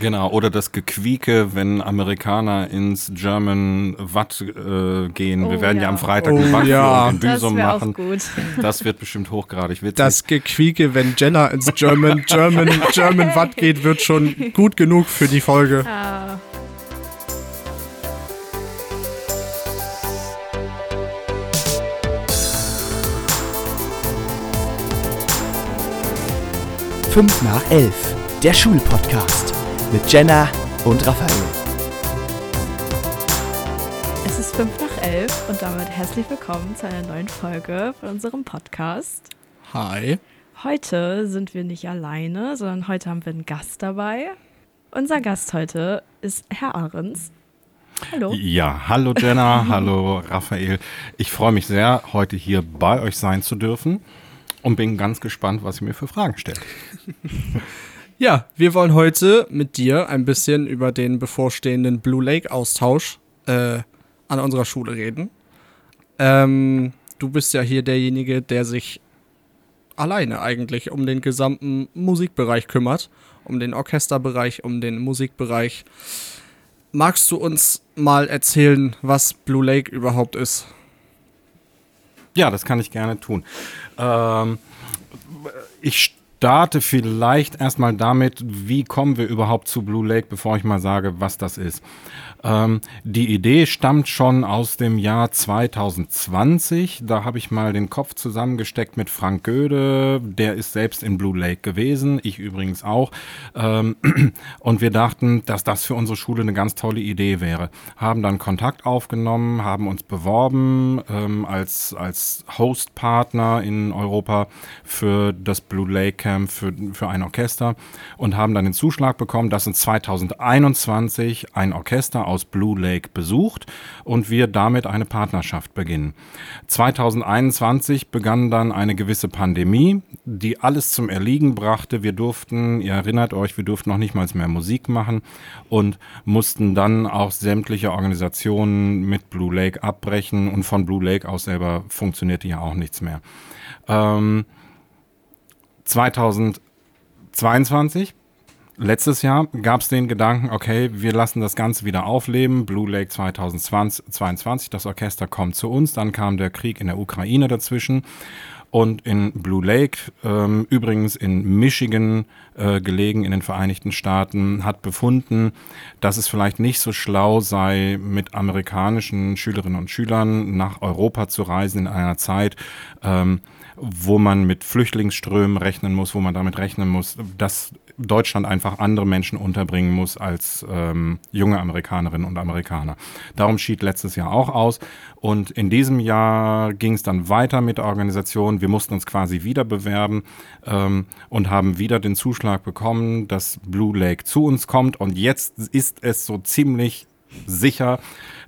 Genau, oder das Gequieke, wenn Amerikaner ins German Watt äh, gehen. Oh, Wir werden ja. ja. am Freitag oh, ja. in Büsum machen. Gut. Das wird bestimmt hochgradig witzig. Das Gequieke, wenn Jenna ins German, German, German Watt geht, wird schon gut genug für die Folge. Ah. Fünf nach elf, der Schulpodcast mit Jenna und Raphael. Es ist 5 nach 11 und damit herzlich willkommen zu einer neuen Folge von unserem Podcast. Hi. Heute sind wir nicht alleine, sondern heute haben wir einen Gast dabei. Unser Gast heute ist Herr Ahrens. Hallo. Ja, hallo Jenna, hallo Raphael. Ich freue mich sehr, heute hier bei euch sein zu dürfen und bin ganz gespannt, was ihr mir für Fragen stellt. Ja, wir wollen heute mit dir ein bisschen über den bevorstehenden Blue Lake Austausch äh, an unserer Schule reden. Ähm, du bist ja hier derjenige, der sich alleine eigentlich um den gesamten Musikbereich kümmert, um den Orchesterbereich, um den Musikbereich. Magst du uns mal erzählen, was Blue Lake überhaupt ist? Ja, das kann ich gerne tun. Ähm, ich starte vielleicht erstmal damit, wie kommen wir überhaupt zu Blue Lake, bevor ich mal sage, was das ist. Ähm, die Idee stammt schon aus dem Jahr 2020. Da habe ich mal den Kopf zusammengesteckt mit Frank Göde. Der ist selbst in Blue Lake gewesen, ich übrigens auch. Ähm, und wir dachten, dass das für unsere Schule eine ganz tolle Idee wäre. Haben dann Kontakt aufgenommen, haben uns beworben ähm, als, als Hostpartner in Europa für das Blue Lake Camp, für, für ein Orchester und haben dann den Zuschlag bekommen, dass in 2021 ein Orchester aus aus Blue Lake besucht und wir damit eine Partnerschaft beginnen. 2021 begann dann eine gewisse Pandemie, die alles zum Erliegen brachte. Wir durften, ihr erinnert euch, wir durften noch nicht mal mehr Musik machen und mussten dann auch sämtliche Organisationen mit Blue Lake abbrechen und von Blue Lake aus selber funktionierte ja auch nichts mehr. Ähm, 2022 Letztes Jahr gab es den Gedanken, okay, wir lassen das Ganze wieder aufleben. Blue Lake 2022, das Orchester kommt zu uns. Dann kam der Krieg in der Ukraine dazwischen. Und in Blue Lake, ähm, übrigens in Michigan äh, gelegen, in den Vereinigten Staaten, hat befunden, dass es vielleicht nicht so schlau sei, mit amerikanischen Schülerinnen und Schülern nach Europa zu reisen in einer Zeit, ähm, wo man mit Flüchtlingsströmen rechnen muss, wo man damit rechnen muss, dass Deutschland einfach andere Menschen unterbringen muss als ähm, junge Amerikanerinnen und Amerikaner. Darum schied letztes Jahr auch aus. Und in diesem Jahr ging es dann weiter mit der Organisation. Wir mussten uns quasi wieder bewerben ähm, und haben wieder den Zuschlag bekommen, dass Blue Lake zu uns kommt. Und jetzt ist es so ziemlich sicher,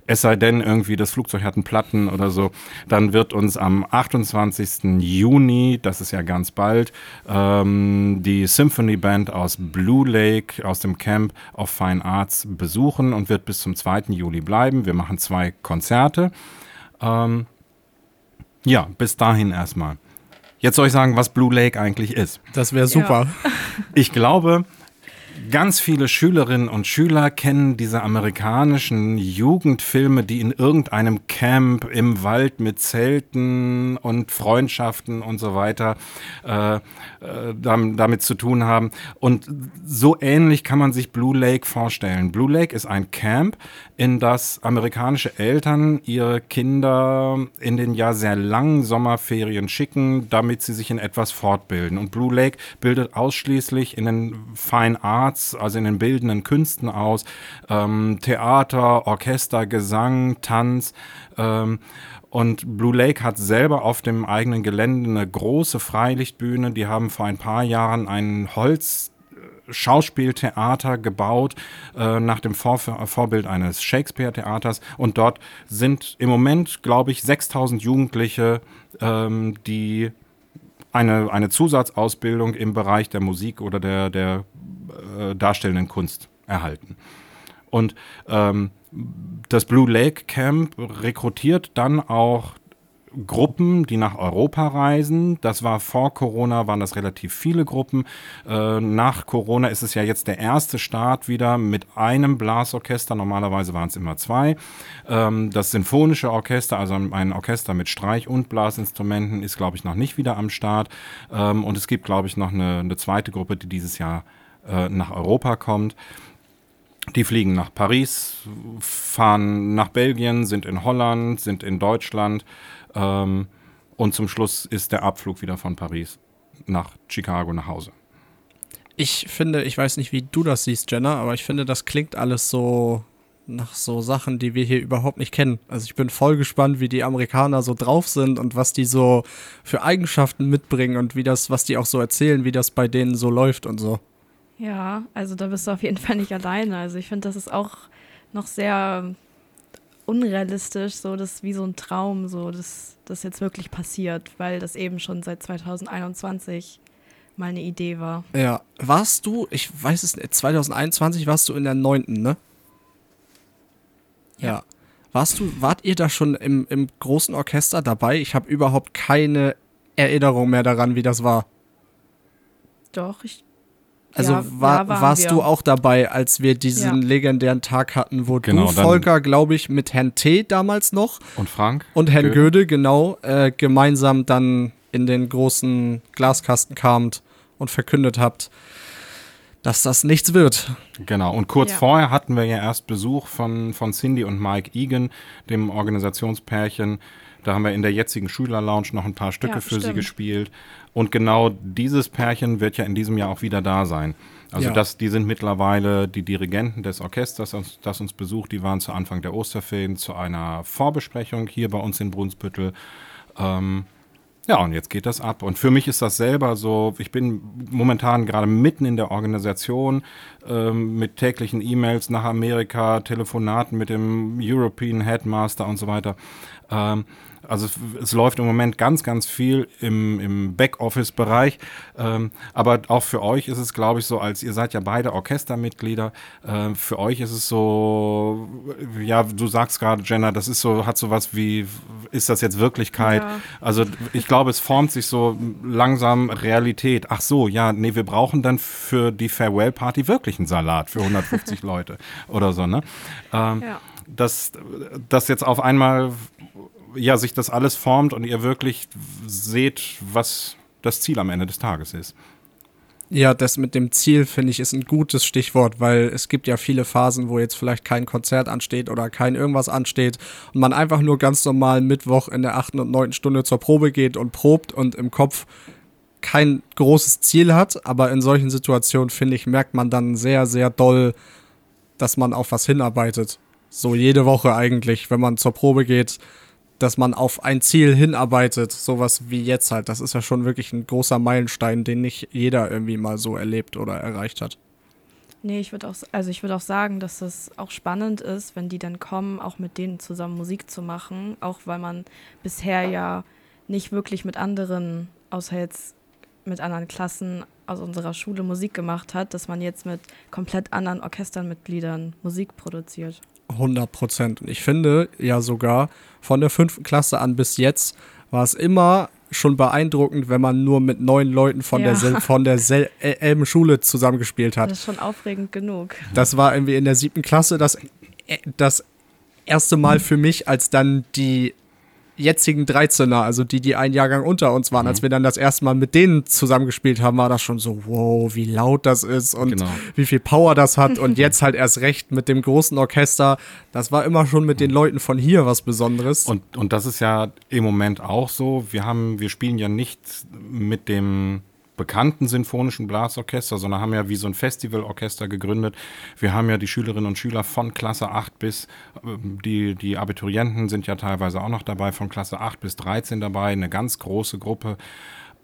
es sei denn, irgendwie das Flugzeug hat einen Platten oder so, dann wird uns am 28. Juni, das ist ja ganz bald, ähm, die Symphony Band aus Blue Lake aus dem Camp of Fine Arts besuchen und wird bis zum 2. Juli bleiben. Wir machen zwei Konzerte. Ähm, ja, bis dahin erstmal. Jetzt soll ich sagen, was Blue Lake eigentlich ist. Das wäre super. Ja. Ich glaube, Ganz viele Schülerinnen und Schüler kennen diese amerikanischen Jugendfilme, die in irgendeinem Camp im Wald mit Zelten und Freundschaften und so weiter äh, äh, damit zu tun haben. Und so ähnlich kann man sich Blue Lake vorstellen. Blue Lake ist ein Camp, in das amerikanische Eltern ihre Kinder in den ja sehr langen Sommerferien schicken, damit sie sich in etwas fortbilden. Und Blue Lake bildet ausschließlich in den Fine Arts Arts, also in den bildenden Künsten aus, ähm, Theater, Orchester, Gesang, Tanz. Ähm, und Blue Lake hat selber auf dem eigenen Gelände eine große Freilichtbühne. Die haben vor ein paar Jahren ein Holz Schauspieltheater gebaut äh, nach dem Vor Vorbild eines Shakespeare-Theaters und dort sind im Moment, glaube ich, 6000 Jugendliche, ähm, die eine, eine Zusatzausbildung im Bereich der Musik oder der, der äh, darstellenden Kunst erhalten. Und ähm, das Blue Lake Camp rekrutiert dann auch Gruppen, die nach Europa reisen. Das war vor Corona, waren das relativ viele Gruppen. Äh, nach Corona ist es ja jetzt der erste Start wieder mit einem Blasorchester. Normalerweise waren es immer zwei. Ähm, das Sinfonische Orchester, also ein Orchester mit Streich- und Blasinstrumenten, ist, glaube ich, noch nicht wieder am Start. Ähm, und es gibt, glaube ich, noch eine, eine, zweite Gruppe, die dieses Jahr äh, nach Europa kommt. Die fliegen nach Paris, fahren nach Belgien, sind in Holland, sind in Deutschland. Ähm, und zum Schluss ist der Abflug wieder von Paris nach Chicago nach Hause. Ich finde, ich weiß nicht, wie du das siehst, Jenna, aber ich finde, das klingt alles so nach so Sachen, die wir hier überhaupt nicht kennen. Also ich bin voll gespannt, wie die Amerikaner so drauf sind und was die so für Eigenschaften mitbringen und wie das, was die auch so erzählen, wie das bei denen so läuft und so. Ja, also da bist du auf jeden Fall nicht alleine. Also ich finde, das ist auch noch sehr unrealistisch, so das wie so ein Traum, so dass das jetzt wirklich passiert, weil das eben schon seit 2021 mal eine Idee war. Ja, warst du, ich weiß es nicht, 2021 warst du in der neunten, ne? Ja. ja. Warst du, wart ihr da schon im, im großen Orchester dabei? Ich habe überhaupt keine Erinnerung mehr daran, wie das war. Doch, ich also ja, war, ja, warst wir. du auch dabei, als wir diesen ja. legendären Tag hatten, wo genau, du, Volker, glaube ich, mit Herrn T. damals noch und Frank und Herrn Göde, Göde genau, äh, gemeinsam dann in den großen Glaskasten kamt und verkündet habt, dass das nichts wird. Genau, und kurz vorher hatten wir ja erst Besuch von, von Cindy und Mike Egan, dem Organisationspärchen. Da haben wir in der jetzigen Schülerlounge noch ein paar Stücke für stimmt. sie gespielt. Und genau dieses Pärchen wird ja in diesem Jahr auch wieder da sein. Also ja. das, die sind mittlerweile die Dirigenten des Orchesters, das, das uns besucht. Die waren zu Anfang der Osterferien zu einer Vorbesprechung hier bei uns in Brunsbüttel. Ähm, ja, und jetzt geht das ab. Und für mich ist das selber so, ich bin momentan gerade mitten in der Organisation ähm, mit täglichen E-Mails nach Amerika, Telefonaten mit dem European Headmaster und so weiter. Ähm, also es, läuft im Moment ganz, ganz viel im, im Backoffice-Bereich. Ähm, aber auch für euch ist es, glaube ich, so, als ihr seid ja beide Orchestermitglieder, äh, für euch ist es so, ja, du sagst gerade, Jenna, das ist so, hat so was wie, ist das jetzt Wirklichkeit? Ja. Also ich glaube, es formt sich so langsam Realität. Ach so, ja, nee, wir brauchen dann für die Farewell-Party wirklich einen Salat für 150 Leute oder so, ne? Ähm, ja. Dass das jetzt auf einmal ja, sich das alles formt und ihr wirklich seht, was das Ziel am Ende des Tages ist. Ja, das mit dem Ziel finde ich ist ein gutes Stichwort, weil es gibt ja viele Phasen, wo jetzt vielleicht kein Konzert ansteht oder kein irgendwas ansteht und man einfach nur ganz normal Mittwoch in der achten und neunten Stunde zur Probe geht und probt und im Kopf kein großes Ziel hat, aber in solchen Situationen finde ich merkt man dann sehr sehr doll, dass man auf was hinarbeitet. So jede Woche eigentlich, wenn man zur Probe geht, dass man auf ein Ziel hinarbeitet, sowas wie jetzt halt. Das ist ja schon wirklich ein großer Meilenstein, den nicht jeder irgendwie mal so erlebt oder erreicht hat. Nee, ich würde auch, also ich auch sagen, dass es auch spannend ist, wenn die dann kommen, auch mit denen zusammen Musik zu machen, auch weil man bisher ja nicht wirklich mit anderen, außer jetzt mit anderen Klassen aus unserer Schule Musik gemacht hat, dass man jetzt mit komplett anderen Orchesternmitgliedern Musik produziert. 100 Prozent. Und ich finde ja sogar, von der fünften Klasse an bis jetzt war es immer schon beeindruckend, wenn man nur mit neun Leuten von ja. der von derselben Schule zusammengespielt hat. Das ist schon aufregend genug. Das war irgendwie in der siebten Klasse das, das erste Mal für mich, als dann die jetzigen 13er, also die, die einen Jahrgang unter uns waren, mhm. als wir dann das erste Mal mit denen zusammengespielt haben, war das schon so, wow, wie laut das ist und genau. wie viel Power das hat. und jetzt halt erst recht mit dem großen Orchester. Das war immer schon mit den Leuten von hier was Besonderes. Und, und das ist ja im Moment auch so. Wir haben, wir spielen ja nicht mit dem bekannten sinfonischen Blasorchester, sondern haben ja wie so ein Festivalorchester gegründet. Wir haben ja die Schülerinnen und Schüler von Klasse 8 bis, ähm, die, die Abiturienten sind ja teilweise auch noch dabei, von Klasse 8 bis 13 dabei, eine ganz große Gruppe.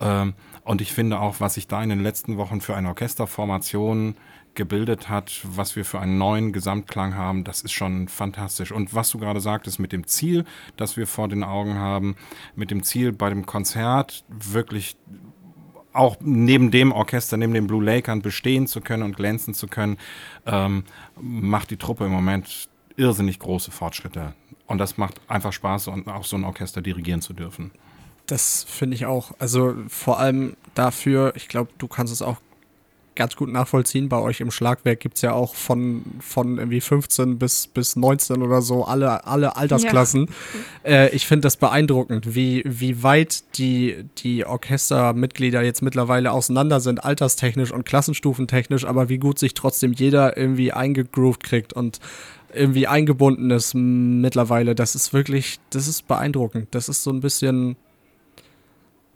Ähm, und ich finde auch, was sich da in den letzten Wochen für eine Orchesterformation gebildet hat, was wir für einen neuen Gesamtklang haben, das ist schon fantastisch. Und was du gerade sagtest mit dem Ziel, das wir vor den Augen haben, mit dem Ziel bei dem Konzert wirklich auch neben dem Orchester, neben den Blue Lakern bestehen zu können und glänzen zu können, ähm, macht die Truppe im Moment irrsinnig große Fortschritte. Und das macht einfach Spaß, und auch so ein Orchester dirigieren zu dürfen. Das finde ich auch. Also vor allem dafür, ich glaube, du kannst es auch ganz gut nachvollziehen. Bei euch im Schlagwerk gibt es ja auch von, von irgendwie 15 bis, bis 19 oder so alle, alle Altersklassen. Ja. Äh, ich finde das beeindruckend, wie, wie weit die, die Orchestermitglieder jetzt mittlerweile auseinander sind, alterstechnisch und klassenstufentechnisch, aber wie gut sich trotzdem jeder irgendwie eingegroovt kriegt und irgendwie eingebunden ist mittlerweile. Das ist wirklich, das ist beeindruckend. Das ist so ein bisschen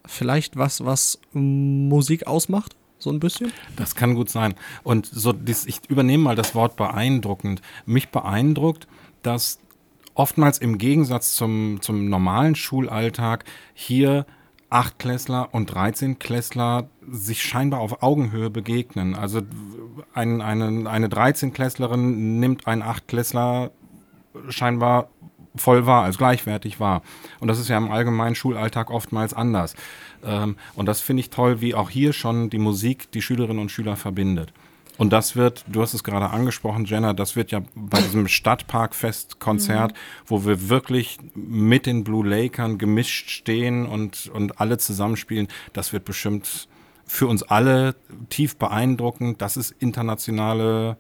vielleicht was, was Musik ausmacht? So ein bisschen? Das kann gut sein. Und so, ich übernehme mal das Wort beeindruckend. Mich beeindruckt, dass oftmals im Gegensatz zum, zum normalen Schulalltag hier Achtklässler und 13-Klässler sich scheinbar auf Augenhöhe begegnen. Also ein, eine, eine 13-Klässlerin nimmt einen Achtklässler scheinbar voll wahr, als gleichwertig wahr. Und das ist ja im allgemeinen Schulalltag oftmals anders. Ähm, und das finde ich toll, wie auch hier schon die Musik die Schülerinnen und Schüler verbindet. Und das wird, du hast es gerade angesprochen, Jenna, das wird ja bei diesem Stadtparkfest-Konzert, mhm. wo wir wirklich mit den Blue Lakern gemischt stehen und, und alle zusammenspielen, das wird bestimmt für uns alle tief beeindruckend. Das ist internationale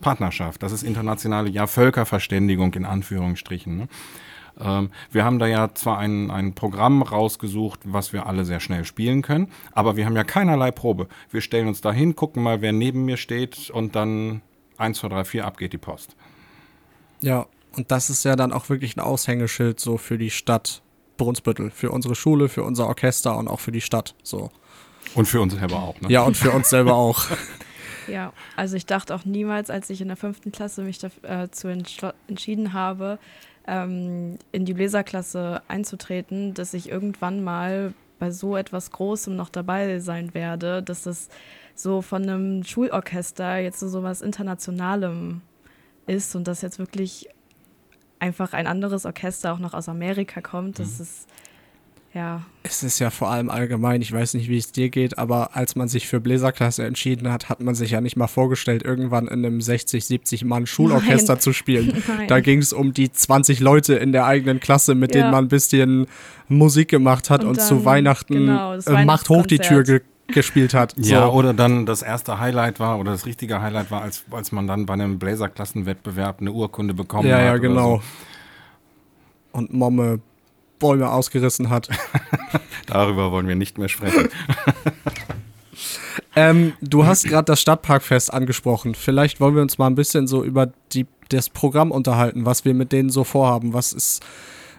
Partnerschaft, das ist internationale, ja, Völkerverständigung in Anführungsstrichen. Ne? Ähm, wir haben da ja zwar ein, ein Programm rausgesucht, was wir alle sehr schnell spielen können, aber wir haben ja keinerlei Probe. Wir stellen uns da hin, gucken mal, wer neben mir steht und dann 1, 2, 3, 4, ab geht die Post. Ja, und das ist ja dann auch wirklich ein Aushängeschild so für die Stadt Brunsbüttel, für unsere Schule, für unser Orchester und auch für die Stadt. So. Und für uns selber auch, ne? Ja, und für uns selber auch. Ja, also ich dachte auch niemals, als ich in der fünften Klasse mich dazu äh, entschieden habe, ähm, in die Bläserklasse einzutreten, dass ich irgendwann mal bei so etwas Großem noch dabei sein werde, dass das so von einem Schulorchester jetzt so was Internationalem ist und dass jetzt wirklich einfach ein anderes Orchester auch noch aus Amerika kommt. Das mhm. ist ja. Es ist ja vor allem allgemein, ich weiß nicht, wie es dir geht, aber als man sich für Bläserklasse entschieden hat, hat man sich ja nicht mal vorgestellt, irgendwann in einem 60, 70 Mann Schulorchester Nein. zu spielen. Nein. Da ging es um die 20 Leute in der eigenen Klasse, mit ja. denen man ein bisschen Musik gemacht hat und, und dann, zu Weihnachten genau, äh, Macht hoch die Tür ge gespielt hat. Ja, so. oder dann das erste Highlight war oder das richtige Highlight war, als, als man dann bei einem Bläserklassenwettbewerb eine Urkunde bekommen ja, hat. Ja, ja, genau. So. Und Momme Bäume ausgerissen hat. Darüber wollen wir nicht mehr sprechen. ähm, du hast gerade das Stadtparkfest angesprochen. Vielleicht wollen wir uns mal ein bisschen so über die, das Programm unterhalten, was wir mit denen so vorhaben. Was ist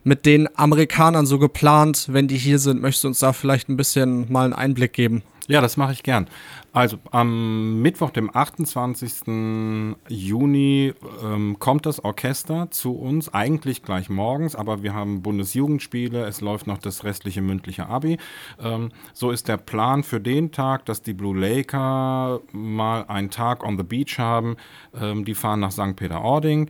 mit den Amerikanern so geplant, wenn die hier sind? Möchtest du uns da vielleicht ein bisschen mal einen Einblick geben? Ja, das mache ich gern. Also am Mittwoch, dem 28. Juni, ähm, kommt das Orchester zu uns, eigentlich gleich morgens, aber wir haben Bundesjugendspiele, es läuft noch das restliche mündliche Abi. Ähm, so ist der Plan für den Tag, dass die Blue Laker mal einen Tag on the Beach haben. Ähm, die fahren nach St. Peter-Ording.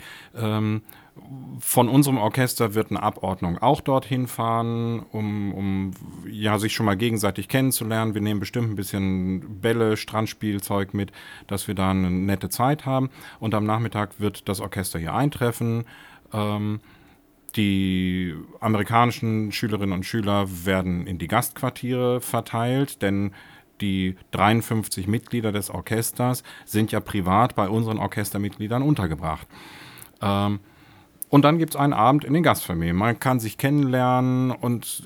Von unserem Orchester wird eine Abordnung auch dorthin fahren, um, um ja, sich schon mal gegenseitig kennenzulernen. Wir nehmen bestimmt ein bisschen Bälle, Strandspielzeug mit, dass wir da eine nette Zeit haben. Und am Nachmittag wird das Orchester hier eintreffen. Ähm, die amerikanischen Schülerinnen und Schüler werden in die Gastquartiere verteilt, denn die 53 Mitglieder des Orchesters sind ja privat bei unseren Orchestermitgliedern untergebracht. Ähm, und dann gibt es einen Abend in den Gastfamilien. Man kann sich kennenlernen und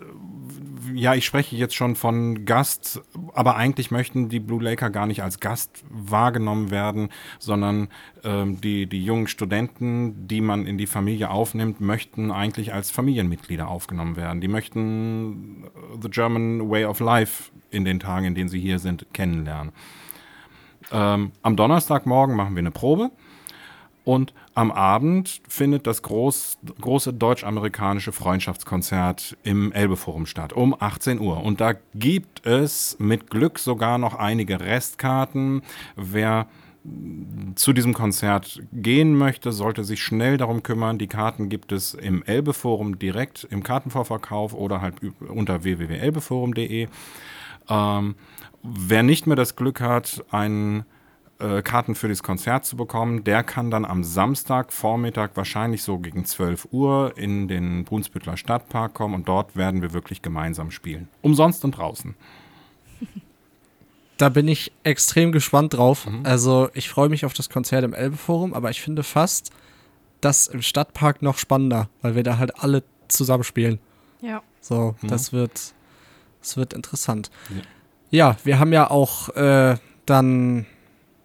ja, ich spreche jetzt schon von Gast, aber eigentlich möchten die Blue Laker gar nicht als Gast wahrgenommen werden, sondern ähm, die, die jungen Studenten, die man in die Familie aufnimmt, möchten eigentlich als Familienmitglieder aufgenommen werden. Die möchten The German Way of Life in den Tagen, in denen sie hier sind, kennenlernen. Ähm, am Donnerstagmorgen machen wir eine Probe. Und am Abend findet das groß, große deutsch-amerikanische Freundschaftskonzert im Elbeforum statt, um 18 Uhr. Und da gibt es mit Glück sogar noch einige Restkarten. Wer zu diesem Konzert gehen möchte, sollte sich schnell darum kümmern. Die Karten gibt es im Elbeforum direkt im Kartenvorverkauf oder halt unter www.elbeforum.de. Ähm, wer nicht mehr das Glück hat, einen äh, Karten für das Konzert zu bekommen, der kann dann am Samstag Vormittag wahrscheinlich so gegen 12 Uhr in den Brunsbüttler Stadtpark kommen und dort werden wir wirklich gemeinsam spielen. Umsonst und draußen. Da bin ich extrem gespannt drauf. Mhm. Also ich freue mich auf das Konzert im Elbeforum, aber ich finde fast das im Stadtpark noch spannender, weil wir da halt alle zusammen spielen. Ja. So, mhm. das wird, das wird interessant. Ja, ja wir haben ja auch äh, dann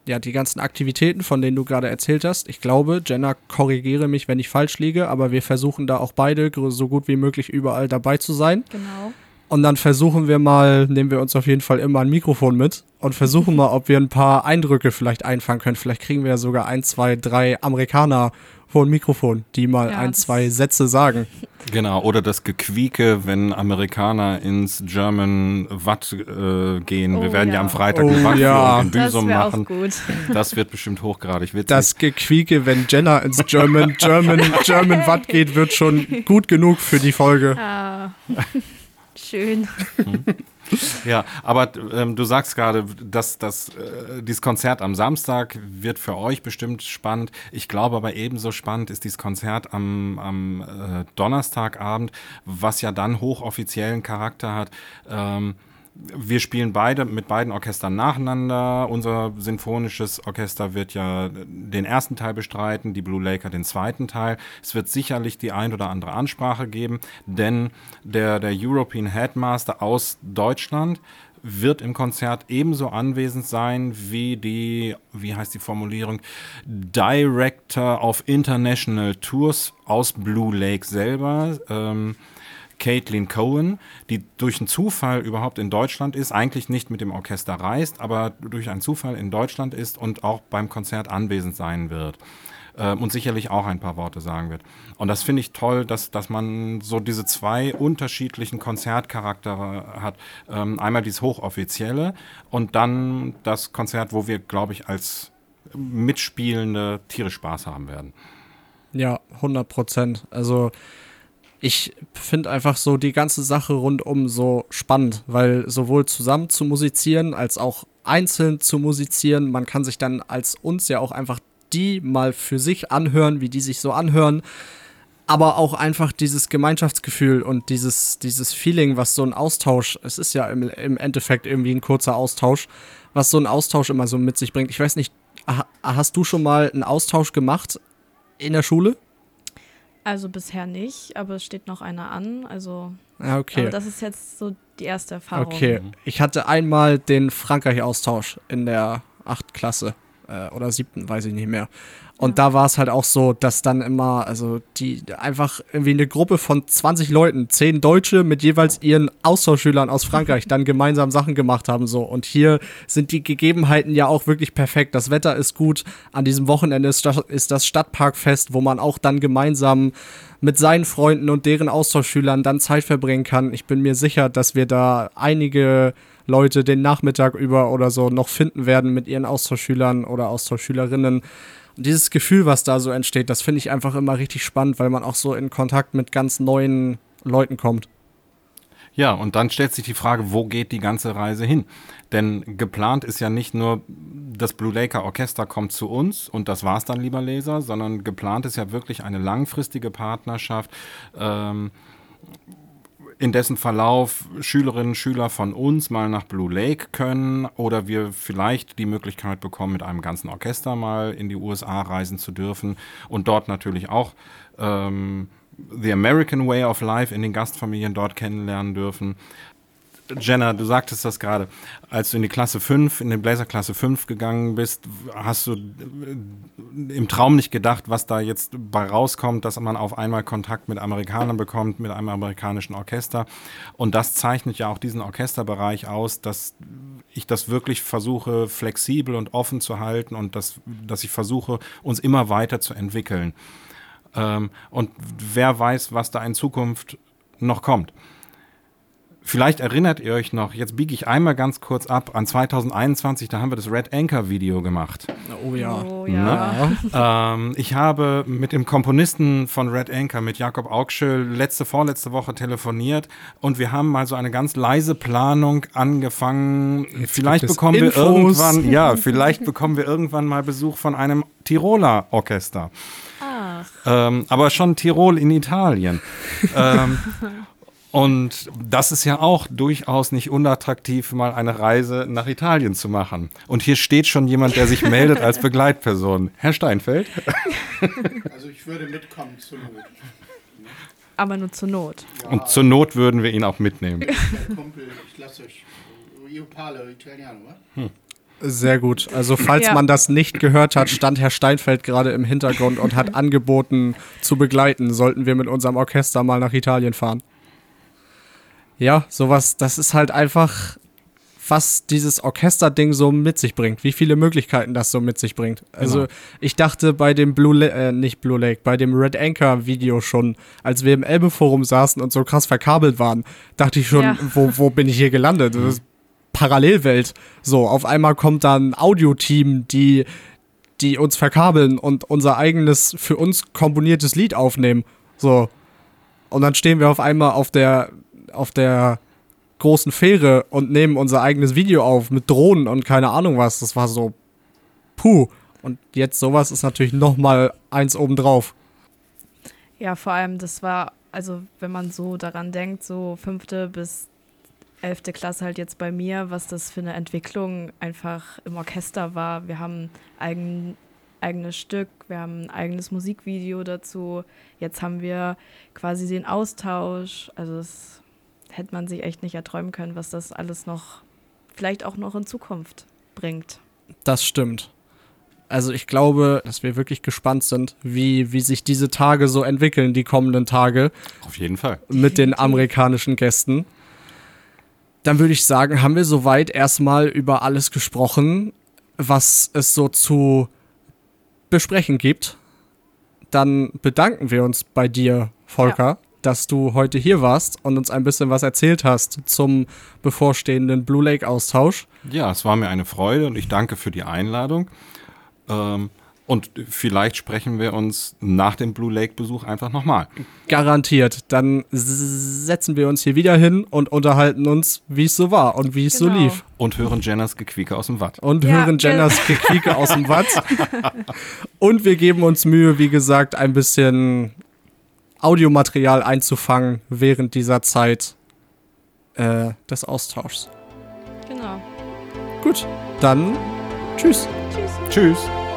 ja die ganzen Aktivitäten, von denen du gerade erzählt hast. Ich glaube, Jenna, korrigiere mich, wenn ich falsch liege, aber wir versuchen da auch beide so gut wie möglich überall dabei zu sein. Genau. Und dann versuchen wir mal, nehmen wir uns auf jeden Fall immer ein Mikrofon mit und versuchen mal, ob wir ein paar Eindrücke vielleicht einfangen können. Vielleicht kriegen wir ja sogar ein, zwei, drei Amerikaner vor ein Mikrofon, die mal ja, ein, zwei Sätze sagen. Genau, oder das Gequieke, wenn Amerikaner ins German Watt äh, gehen. Oh, wir werden ja. ja. am Freitag oh, Watt ja. in Büsum machen. Das wird bestimmt hochgradig witzig. Das Gequieke, wenn Jenna ins German, German, German Watt geht, wird schon gut genug für die Folge. Ah. Schön. Ja, aber ähm, du sagst gerade, dass das, äh, dieses Konzert am Samstag wird für euch bestimmt spannend. Ich glaube aber ebenso spannend ist dieses Konzert am, am äh, Donnerstagabend, was ja dann hochoffiziellen Charakter hat. Ähm, wir spielen beide mit beiden Orchestern nacheinander. Unser sinfonisches Orchester wird ja den ersten Teil bestreiten, die Blue Laker den zweiten Teil. Es wird sicherlich die ein oder andere Ansprache geben, denn der, der European Headmaster aus Deutschland wird im Konzert ebenso anwesend sein wie die, wie heißt die Formulierung, Director of International Tours aus Blue Lake selber. Ähm, Caitlin Cohen, die durch einen Zufall überhaupt in Deutschland ist, eigentlich nicht mit dem Orchester reist, aber durch einen Zufall in Deutschland ist und auch beim Konzert anwesend sein wird äh, und sicherlich auch ein paar Worte sagen wird. Und das finde ich toll, dass, dass man so diese zwei unterschiedlichen Konzertcharaktere hat. Ähm, einmal dieses Hochoffizielle und dann das Konzert, wo wir, glaube ich, als Mitspielende tierisch Spaß haben werden. Ja, 100 Prozent. Also ich finde einfach so die ganze Sache rundum so spannend, weil sowohl zusammen zu musizieren als auch einzeln zu musizieren, man kann sich dann als uns ja auch einfach die mal für sich anhören, wie die sich so anhören, aber auch einfach dieses Gemeinschaftsgefühl und dieses, dieses Feeling, was so ein Austausch, es ist ja im, im Endeffekt irgendwie ein kurzer Austausch, was so ein Austausch immer so mit sich bringt. Ich weiß nicht, hast du schon mal einen Austausch gemacht in der Schule? Also bisher nicht, aber es steht noch einer an. Also okay. Aber das ist jetzt so die erste Erfahrung. Okay, ich hatte einmal den Frankreich-Austausch in der 8. Klasse äh, oder 7., weiß ich nicht mehr. Und ja. da war es halt auch so, dass dann immer, also die einfach irgendwie eine Gruppe von 20 Leuten, 10 Deutsche mit jeweils ihren Austauschschülern aus Frankreich dann gemeinsam Sachen gemacht haben so. Und hier sind die Gegebenheiten ja auch wirklich perfekt. Das Wetter ist gut. An diesem Wochenende ist das Stadtparkfest, wo man auch dann gemeinsam mit seinen Freunden und deren Austauschschülern dann Zeit verbringen kann. Ich bin mir sicher, dass wir da einige Leute den Nachmittag über oder so noch finden werden mit ihren Austauschschülern oder Austauschschülerinnen dieses Gefühl, was da so entsteht, das finde ich einfach immer richtig spannend, weil man auch so in Kontakt mit ganz neuen Leuten kommt. Ja, und dann stellt sich die Frage, wo geht die ganze Reise hin? Denn geplant ist ja nicht nur, das Blue Laker Orchester kommt zu uns und das war's dann, lieber Leser, sondern geplant ist ja wirklich eine langfristige Partnerschaft. Ähm, in dessen Verlauf Schülerinnen und Schüler von uns mal nach Blue Lake können oder wir vielleicht die Möglichkeit bekommen, mit einem ganzen Orchester mal in die USA reisen zu dürfen und dort natürlich auch ähm, The American Way of Life in den Gastfamilien dort kennenlernen dürfen. Jenna, du sagtest das gerade, als du in die Klasse 5, in den Blazer Klasse 5 gegangen bist, hast du äh, im Traum nicht gedacht, was da jetzt bei rauskommt, dass man auf einmal Kontakt mit Amerikanern bekommt, mit einem amerikanischen Orchester. Und das zeichnet ja auch diesen Orchesterbereich aus, dass ich das wirklich versuche, flexibel und offen zu halten und dass, dass ich versuche, uns immer weiter zu entwickeln. Ähm, und wer weiß, was da in Zukunft noch kommt Vielleicht erinnert ihr euch noch, jetzt biege ich einmal ganz kurz ab, an 2021, da haben wir das Red Anchor Video gemacht. Oh ja. Oh ja. Ähm, ich habe mit dem Komponisten von Red Anchor, mit Jakob Augschel, letzte, vorletzte Woche telefoniert und wir haben mal so eine ganz leise Planung angefangen. vielleicht gibt es bekommen wir Infos. irgendwann, ja, vielleicht bekommen wir irgendwann mal Besuch von einem Tiroler Orchester. Ach, Ähm, aber schon Tirol in Italien. ähm, und das ist ja auch durchaus nicht unattraktiv, mal eine Reise nach Italien zu machen. Und hier steht schon jemand, der sich meldet als Begleitperson. Herr Steinfeld? Also ich würde mitkommen zur Not. aber nur zur Not. Und zur Not würden wir ihn auch mitnehmen. Der Kumpel, ich lasse euch. Io parlo italiano, wa? Sehr gut. Also falls Ja. man das nicht gehört hat, stand Herr Steinfeld gerade im Hintergrund und hat angeboten zu begleiten, sollten wir mit unserem Orchester mal nach Italien fahren. Ja, sowas, das ist halt einfach, was dieses Orchesterding so mit sich bringt, wie viele Möglichkeiten das so mit sich bringt. Also Genau. ich dachte bei dem Blue Lake, äh, nicht Blue Lake, bei dem Red Anchor Video schon, als wir im Elbe-Forum saßen und so krass verkabelt waren, dachte ich schon, Ja. wo, wo bin ich hier gelandet? Das ist Parallelwelt. So, auf einmal kommt dann ein Audioteam, die, die uns verkabeln und unser eigenes, für uns komponiertes Lied aufnehmen. So. Und dann stehen wir auf einmal auf der, auf der großen Fähre und nehmen unser eigenes Video auf mit Drohnen und keine Ahnung was. Das war so, puh. Und jetzt sowas ist natürlich noch mal eins obendrauf. Ja, vor allem, das war, also wenn man so daran denkt, so fünfte bis elfte Klasse halt jetzt bei mir, was das für eine Entwicklung einfach im Orchester war. Wir haben eigen, eigenes Stück, wir haben ein eigenes Musikvideo dazu. Jetzt haben wir quasi den Austausch. Also das hätte man sich echt nicht erträumen können, was das alles noch, vielleicht auch noch in Zukunft bringt. Das stimmt. Also ich glaube, dass wir wirklich gespannt sind, wie, wie sich diese Tage so entwickeln, die kommenden Tage. Auf jeden Fall. mit den amerikanischen Gästen. Dann würde ich sagen, haben wir soweit erstmal über alles gesprochen, was es so zu besprechen gibt. Dann bedanken wir uns bei dir, Volker, dass du heute hier warst und uns ein bisschen was erzählt hast zum bevorstehenden Blue Lake Austausch. Ja, es war mir eine Freude und ich danke für die Einladung. Ähm, und vielleicht sprechen wir uns nach dem Blue Lake Besuch einfach nochmal. Garantiert. Dann setzen wir uns hier wieder hin und unterhalten uns, wie es so war und wie es so Genau. lief. Und hören Jenners Gequieke aus dem Watt. und Ja, hören Jenners Gequieke aus dem Watt. Und wir geben uns Mühe, wie gesagt, ein bisschen Audiomaterial einzufangen während dieser Zeit äh, des Austauschs. Genau. Gut, dann tschüss. Tschüss. Tschüss.